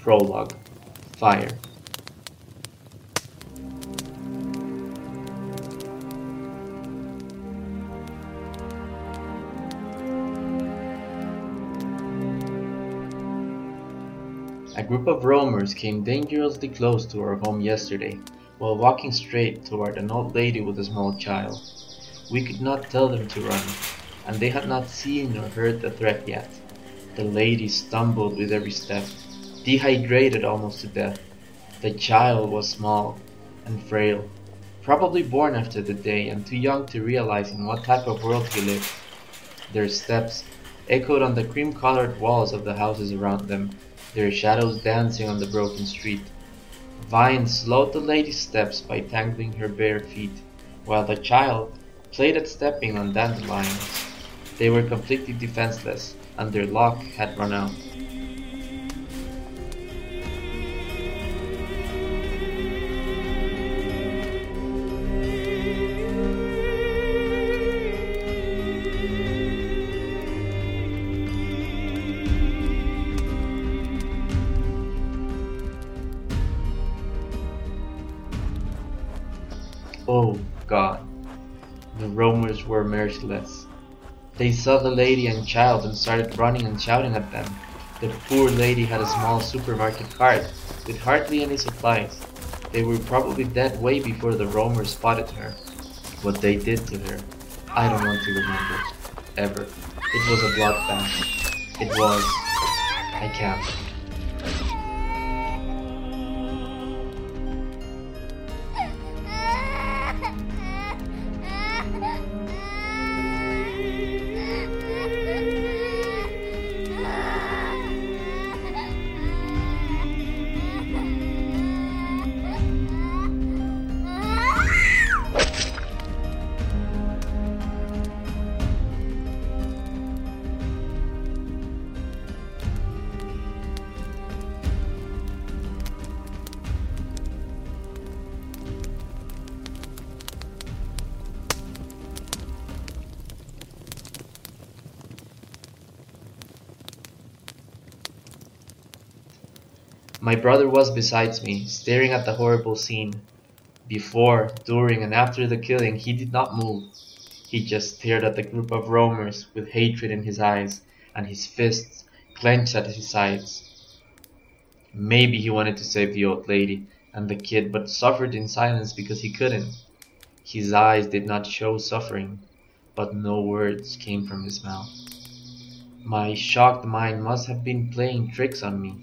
Prologue Fire A group of roamers came dangerously close to our home yesterday, while walking straight toward an old lady with a small child. We could not tell them to run, and they had not seen or heard the threat yet. The lady stumbled with every step, dehydrated almost to death. The child was small and frail, probably born after the day and too young to realize in what type of world he lived. Their steps echoed on the cream-colored walls of the houses around them, their shadows dancing on the broken street. Vine slowed the lady's steps by tangling her bare feet, while the child played at stepping on dandelions. They were completely defenseless, and their luck had run out. Oh God, the roamers were merciless. They saw the lady and child and started running and shouting at them. The poor lady had a small supermarket cart with hardly any supplies. They were probably dead way before the roamers spotted her. What they did to her, I don't want to remember. Ever. It was a bloodbath. It was. I can't. My brother was beside me, staring at the horrible scene. Before, during, and after the killing, he did not move. He just stared at the group of roamers with hatred in his eyes and his fists clenched at his sides. Maybe he wanted to save the old lady and the kid, but suffered in silence because he couldn't. His eyes did not show suffering, but no words came from his mouth. My shocked mind must have been playing tricks on me,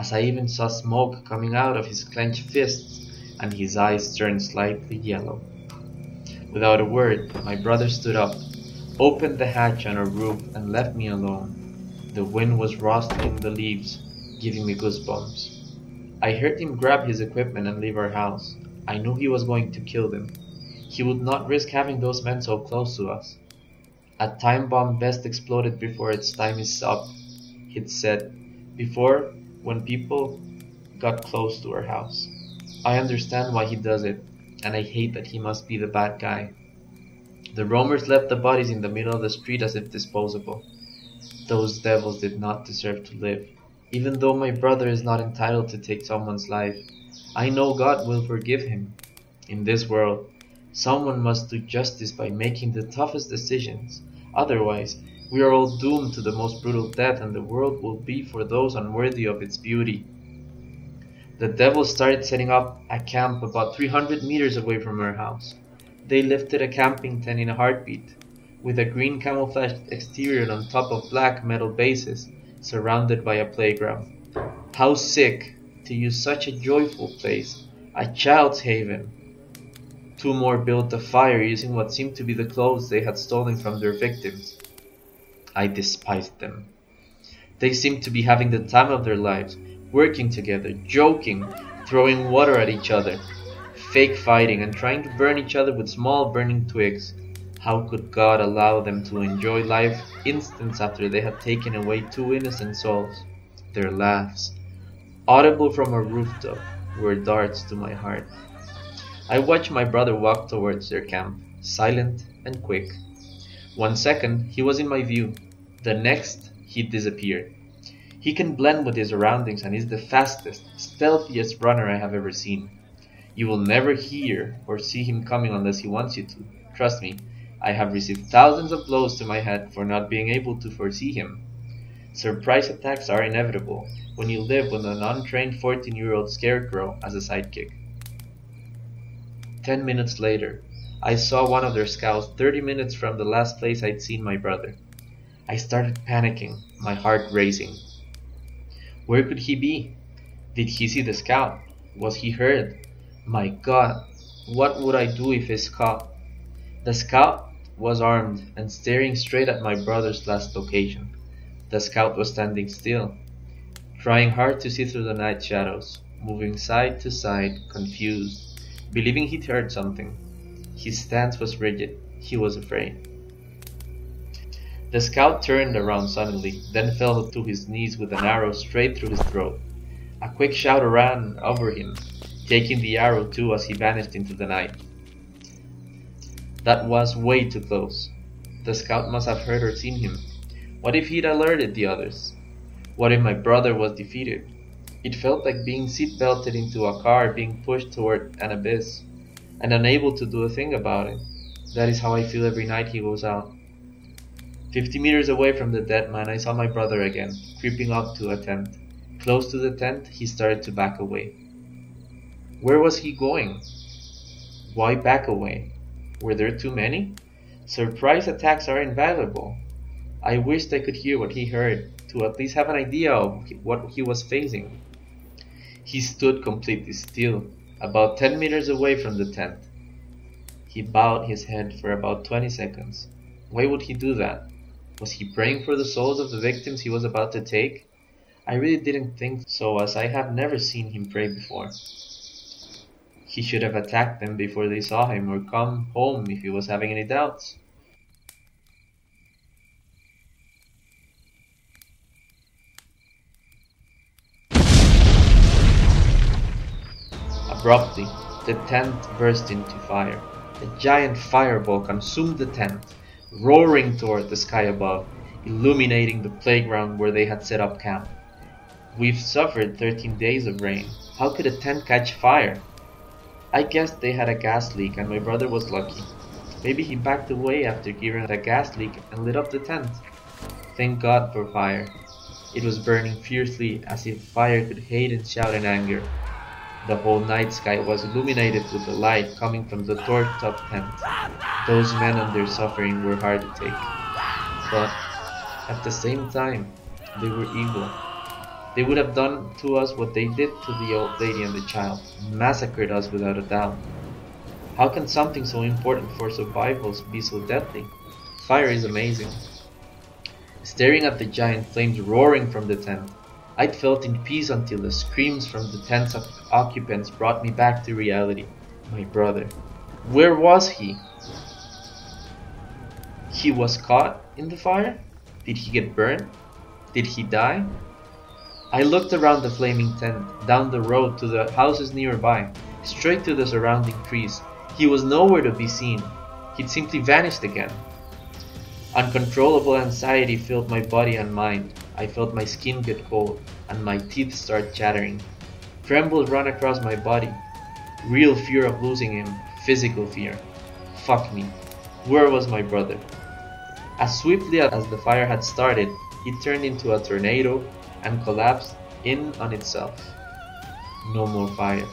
as I even saw smoke coming out of his clenched fists and his eyes turned slightly yellow. Without a word, my brother stood up, opened the hatch on our roof, and left me alone. The wind was rustling the leaves, giving me goosebumps. I heard him grab his equipment and leave our house. I knew he was going to kill them. He would not risk having those men so close to us. A time bomb best exploded before its time is up, he'd said. Before, when people got close to our house. I understand why he does it, and I hate that he must be the bad guy. The roamers left the bodies in the middle of the street as if disposable. Those devils did not deserve to live. Even though my brother is not entitled to take someone's life, I know God will forgive him. In this world, someone must do justice by making the toughest decisions. Otherwise, we are all doomed to the most brutal death, and the world will be for those unworthy of its beauty. The devils started setting up a camp about 300 meters away from our house. They lifted a camping tent in a heartbeat, with a green camouflaged exterior on top of black metal bases, surrounded by a playground. How sick to use such a joyful place, a child's haven. Two more built a fire using what seemed to be the clothes they had stolen from their victims. I despised them. They seemed to be having the time of their lives, working together, joking, throwing water at each other, fake fighting, and trying to burn each other with small burning twigs. How could God allow them to enjoy life instants after they had taken away two innocent souls? Their laughs, audible from a rooftop, were darts to my heart. I watched my brother walk towards their camp, silent and quick. One second he was in my view, the next he disappeared. He can blend with his surroundings and is the fastest, stealthiest runner I have ever seen. You will never hear or see him coming unless he wants you to. Trust me, I have received thousands of blows to my head for not being able to foresee him. Surprise attacks are inevitable when you live with an untrained 14 year old scarecrow as a sidekick. Ten minutes later, I saw one of their scouts 30 minutes from the last place I'd seen my brother. I started panicking, my heart racing. Where could he be? Did he see the scout? Was he heard? My God, what would I do if he caught? The scout was armed and staring straight at my brother's last location. The scout was standing still, trying hard to see through the night shadows, moving side to side, confused, believing he'd heard something. His stance was rigid. He was afraid. The scout turned around suddenly, then fell to his knees with an arrow straight through his throat. A quick shout ran over him, taking the arrow too as he vanished into the night. That was way too close. The scout must have heard or seen him. What if he'd alerted the others? What if my brother was defeated? It felt like being seatbelted into a car being pushed toward an abyss, and unable to do a thing about it. That is how I feel every night he goes out. Fifty meters away from the dead man, I saw my brother again, creeping up to a tent. Close to the tent, he started to back away. Where was he going? Why back away? Were there too many? Surprise attacks are invaluable. I wished I could hear what he heard, to at least have an idea of what he was facing. He stood completely still, about ten meters away from the tent. He bowed his head for about twenty seconds. Why would he do that? Was he praying for the souls of the victims he was about to take? I really didn't think so, as I have never seen him pray before. He should have attacked them before they saw him, or come home if he was having any doubts. Abruptly, the tent burst into fire. A giant fireball consumed the tent roaring toward the sky above, illuminating the playground where they had set up camp. We've suffered 13 days of rain. How could a tent catch fire? I guessed they had a gas leak and my brother was lucky. Maybe he backed away after hearing the gas leak and lit up the tent. Thank God for fire. It was burning fiercely as if fire could hate and shout in anger. The whole night sky was illuminated with the light coming from the torched up tent. Those men and their suffering were hard to take. But at the same time, they were evil. They would have done to us what they did to the old lady and the child, massacred us without a doubt. How can something so important for survival be so deadly? Fire is amazing. Staring at the giant flames roaring from the tent, I'd felt in peace until the screams from the tent's of occupants brought me back to reality. My brother. Where was he? He was caught in the fire? Did he get burned? Did he die? I looked around the flaming tent, down the road to the houses nearby, straight to the surrounding trees. He was nowhere to be seen. He'd simply vanished again. Uncontrollable anxiety filled my body and mind. I felt my skin get cold and my teeth start chattering. Trembles ran across my body. Real fear of losing him, physical fear. Fuck me. Where was my brother? As swiftly as the fire had started, it turned into a tornado and collapsed in on itself. No more fire,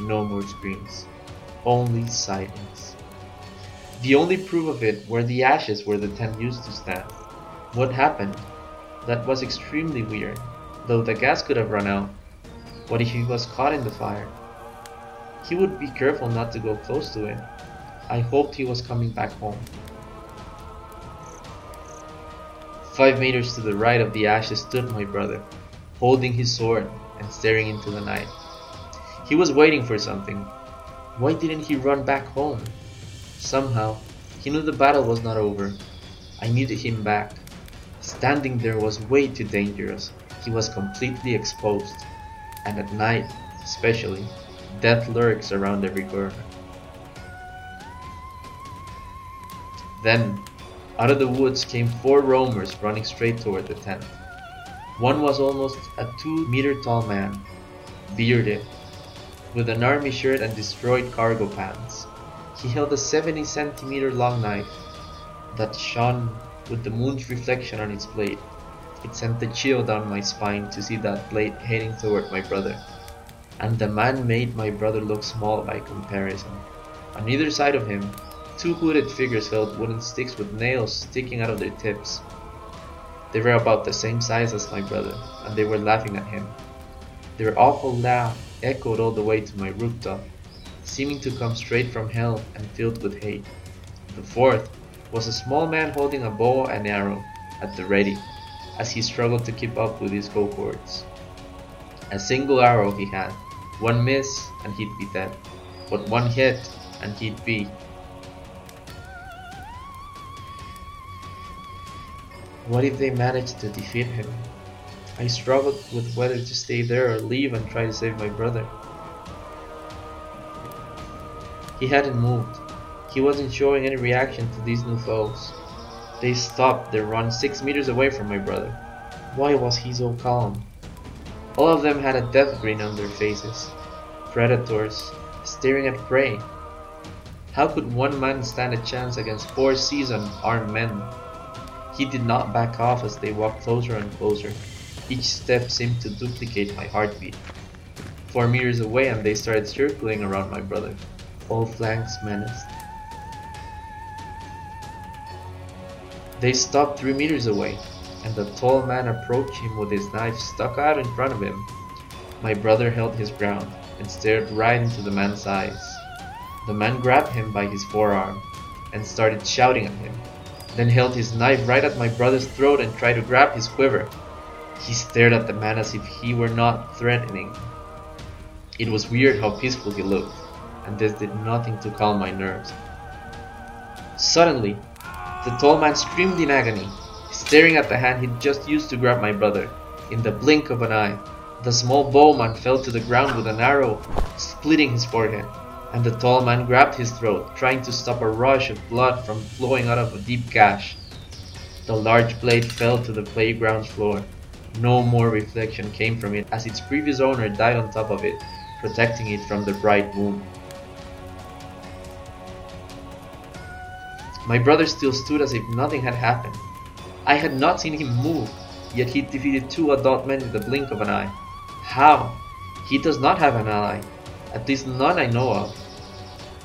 no more screams, only silence. The only proof of it were the ashes where the tent used to stand. What happened? That was extremely weird, though the gas could have run out. What if he was caught in the fire? He would be careful not to go close to it. I hoped he was coming back home. Five meters to the right of the ashes stood my brother, holding his sword and staring into the night. He was waiting for something. Why didn't he run back home? Somehow, he knew the battle was not over. I needed him back. Standing there was way too dangerous. He was completely exposed. And at night, especially, death lurks around every corner. Then, out of the woods came four roamers running straight toward the tent. One was almost a two meter tall man, bearded, with an army shirt and destroyed cargo pants. He held a 70 centimeter long knife that shone with the moon's reflection on its blade. It sent a chill down my spine to see that blade heading toward my brother. And the man made my brother look small by comparison. On either side of him, two hooded figures held wooden sticks with nails sticking out of their tips. They were about the same size as my brother, and they were laughing at him. Their awful laugh echoed all the way to my rooftop, seeming to come straight from hell and filled with hate. The fourth was a small man holding a bow and arrow at the ready as he struggled to keep up with his cohorts. A single arrow he had, one miss and he'd be dead, but one hit and he'd be. What if they managed to defeat him? I struggled with whether to stay there or leave and try to save my brother. He hadn't moved. He wasn't showing any reaction to these new foes. They stopped their run six meters away from my brother. Why was he so calm? All of them had a death grin on their faces. Predators, staring at prey. How could one man stand a chance against four seasoned, armed men? He did not back off as they walked closer and closer. Each step seemed to duplicate my heartbeat. Four meters away and they started circling around my brother. All flanks menaced. They stopped three meters away, and the tall man approached him with his knife stuck out in front of him. My brother held his ground and stared right into the man's eyes. The man grabbed him by his forearm and started shouting at him, then held his knife right at my brother's throat and tried to grab his quiver. He stared at the man as if he were not threatening. It was weird how peaceful he looked, and this did nothing to calm my nerves. Suddenly, the tall man screamed in agony, staring at the hand he'd just used to grab my brother. In the blink of an eye, the small bowman fell to the ground with an arrow splitting his forehead, and the tall man grabbed his throat, trying to stop a rush of blood from flowing out of a deep gash. The large blade fell to the playground's floor. No more reflection came from it as its previous owner died on top of it, protecting it from the bright moon. My brother still stood as if nothing had happened. I had not seen him move, yet he defeated two adult men in the blink of an eye. How? He does not have an ally, at least none I know of.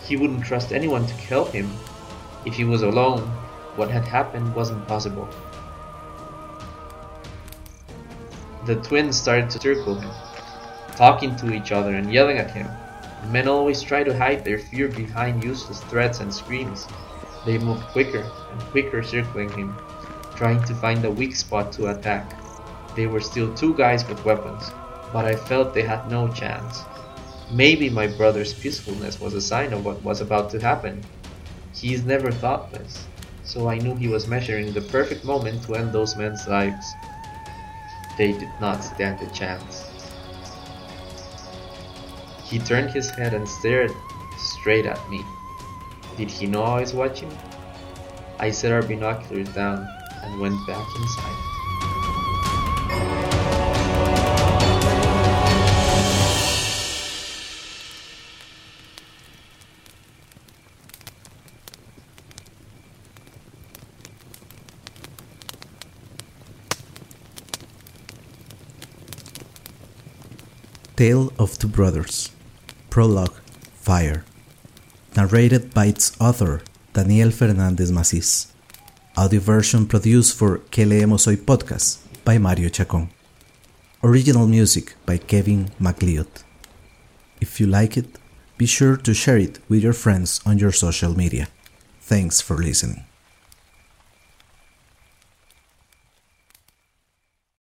He wouldn't trust anyone to help him. If he was alone, what had happened was impossible. The twins started to circle him, talking to each other and yelling at him. Men always try to hide their fear behind useless threats and screams. They moved quicker and quicker circling him, trying to find a weak spot to attack. They were still two guys with weapons, but I felt they had no chance. Maybe my brother's peacefulness was a sign of what was about to happen. He is never thoughtless, so I knew he was measuring the perfect moment to end those men's lives. They did not stand a chance. He turned his head and stared straight at me. Did he know I was watching? I set our binoculars down and went back inside. Tale of Two Brothers Prologue Fire narrated by its author, Daniel Fernandez Macis. Audio version produced for Que Leemos Hoy podcast by Mario Chacon. Original music by Kevin MacLeod. If you like it, be sure to share it with your friends on your social media. Thanks for listening.